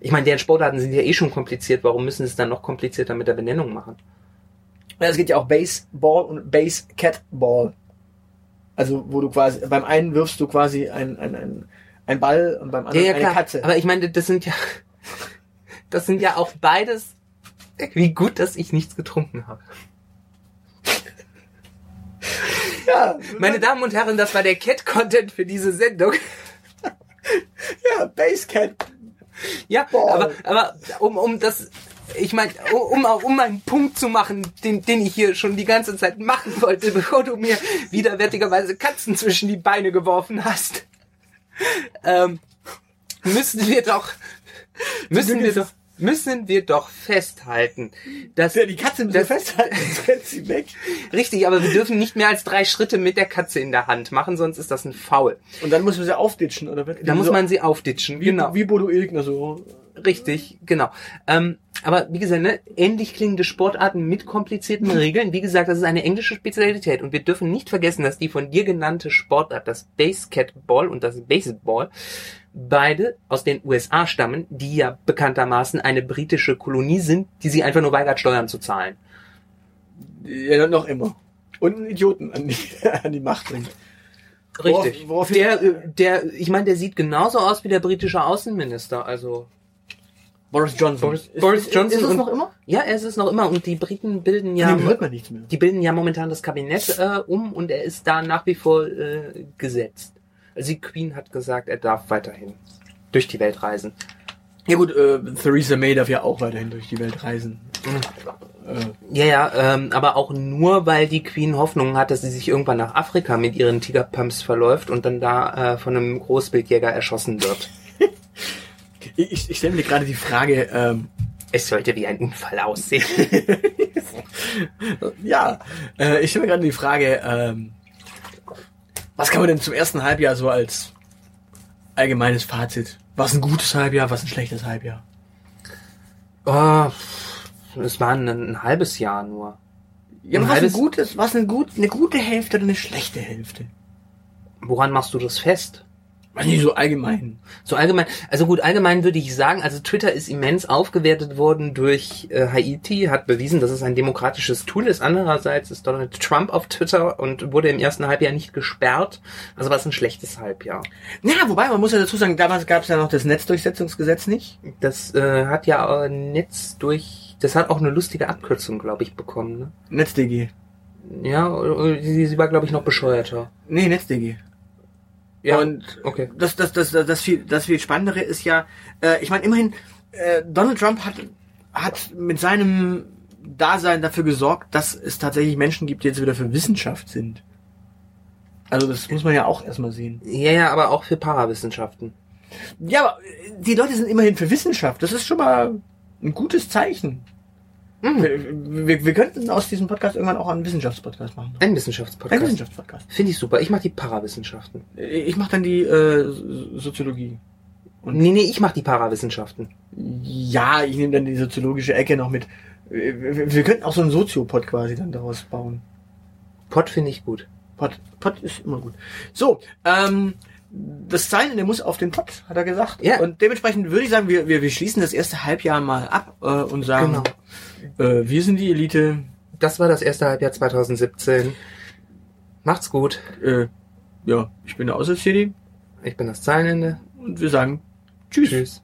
Ich meine, deren Sportarten sind ja eh schon kompliziert. Warum müssen sie es dann noch komplizierter mit der Benennung machen?
Ja, es gibt ja auch Baseball und Base Catball. Also wo du quasi beim einen wirfst du quasi ein ein, ein, ein Ball und beim anderen eine Katze.
Aber ich meine, das sind ja, das sind ja auch beides. Wie gut, dass ich nichts getrunken habe.
ja,
Meine Damen und Herren, das war der Cat-Content für diese Sendung.
ja, Base Cat.
Ja,
Boah.
aber, aber um, um das, ich meine, um, um, um einen Punkt zu machen, den, den ich hier schon die ganze Zeit machen wollte, bevor du mir widerwärtigerweise Katzen zwischen die Beine geworfen hast, ähm, müssen wir doch, müssen wir doch, müssen wir doch festhalten, dass
Ja, die Katze müssen wir festhalten, sonst rennt sie weg.
Richtig, aber wir dürfen nicht mehr als drei Schritte mit der Katze in der Hand machen, sonst ist das ein Foul.
Und dann muss man sie aufditschen, oder? was?
Da muss
so,
man sie aufditschen,
wie,
genau.
wie Bodo Ilgner so.
Richtig, genau. Ähm, aber wie gesagt, ne, ähnlich klingende Sportarten mit komplizierten Regeln. Wie gesagt, das ist eine englische Spezialität. Und wir dürfen nicht vergessen, dass die von dir genannte Sportart, das Basketball und das Baseball, beide aus den USA stammen, die ja bekanntermaßen eine britische Kolonie sind, die sie einfach nur weigert, Steuern zu zahlen.
Ja, noch immer. Und einen Idioten an die, an die Macht bringt.
Richtig.
Worauf- worauf-
der, der, ich meine, der sieht genauso aus wie der britische Außenminister. Also
Boris Johnson.
Boris- Boris Johnson
Ist es
und-
noch immer?
ja, er ist es noch immer. Und die Briten bilden ja
Ja, hört man nichts mehr.
Die bilden ja momentan das Kabinett äh, um und er ist da nach wie vor äh, gesetzt. Also die Queen hat gesagt, er darf weiterhin durch die Welt reisen.
Ja gut, äh, Theresa May darf ja auch weiterhin durch die Welt reisen. Äh,
Ja, ja, ähm, aber auch nur, weil die Queen Hoffnung hat, dass sie sich irgendwann nach Afrika mit ihren Tigerpumps verläuft und dann da äh, von einem Großbildjäger erschossen wird.
Ich ich stelle mir gerade die Frage, ähm,
Es sollte wie ein Unfall aussehen.
ja, äh, ich stelle mir gerade die Frage, ähm, was kann man denn zum ersten Halbjahr so als allgemeines Fazit? Was ein gutes Halbjahr, was ein schlechtes Halbjahr?
oh, es war ein, ein halbes Jahr nur.
Ja,
Ein
was ein
halbes-
gutes, was ein gut, eine gute Hälfte oder eine schlechte Hälfte?
Woran machst du das fest?
Was nicht so allgemein.
So allgemein, also gut, allgemein würde ich sagen, also Twitter ist immens aufgewertet worden durch äh, Haiti, hat bewiesen, dass es ein demokratisches Tool ist. Andererseits ist Donald Trump auf Twitter und wurde im ersten Halbjahr nicht gesperrt. Also war es ein schlechtes Halbjahr.
Ja, wobei, man muss ja dazu sagen, damals gab es ja noch das Netzdurchsetzungsgesetz nicht.
Das äh, hat ja äh, Netz durch, das hat auch eine lustige Abkürzung, glaube ich, bekommen. Ne?
NetzDG.
Ja, äh, sie, sie war, glaube ich, noch bescheuerter.
Nee, NetzDG.
Ja,
Und
okay.
das, das, das, das, das, viel, das viel Spannendere ist ja, äh, ich meine, immerhin, äh, Donald Trump hat, hat mit seinem Dasein dafür gesorgt, dass es tatsächlich Menschen gibt, die jetzt wieder für Wissenschaft sind. Also das muss man ja auch erstmal sehen.
Ja, ja, aber auch für Parawissenschaften.
Ja, aber äh, die Leute sind immerhin für Wissenschaft. Das ist schon mal ein gutes Zeichen.
Mhm.
Wir, wir, wir könnten aus diesem Podcast irgendwann auch einen Wissenschaftspodcast machen.
Ein
Ein
Wissenschaftspodcast.
Wissenschaftspodcast.
Finde ich super. Ich mache die Parawissenschaften.
Ich mache dann die äh, So- Soziologie. Und-
Nee, nee, ich mache die Parawissenschaften.
Ja, ich nehme dann die soziologische Ecke noch mit. Wir, wir könnten auch so einen Soziopod quasi dann daraus bauen.
Pod finde ich gut.
Pod, Pod ist immer gut. So, ähm, das Zeilen, der muss auf den Pod, hat er gesagt.
Ja.
Und dementsprechend würde ich sagen, wir, wir, wir schließen das erste Halbjahr mal ab äh, und sagen, äh, wir sind die Elite.
Das war das erste Halbjahr 2017. Macht's gut.
Äh, ja, ich bin der Außer-City
Ich bin das Zeilenende.
und wir sagen Tschüss.
Tschüss.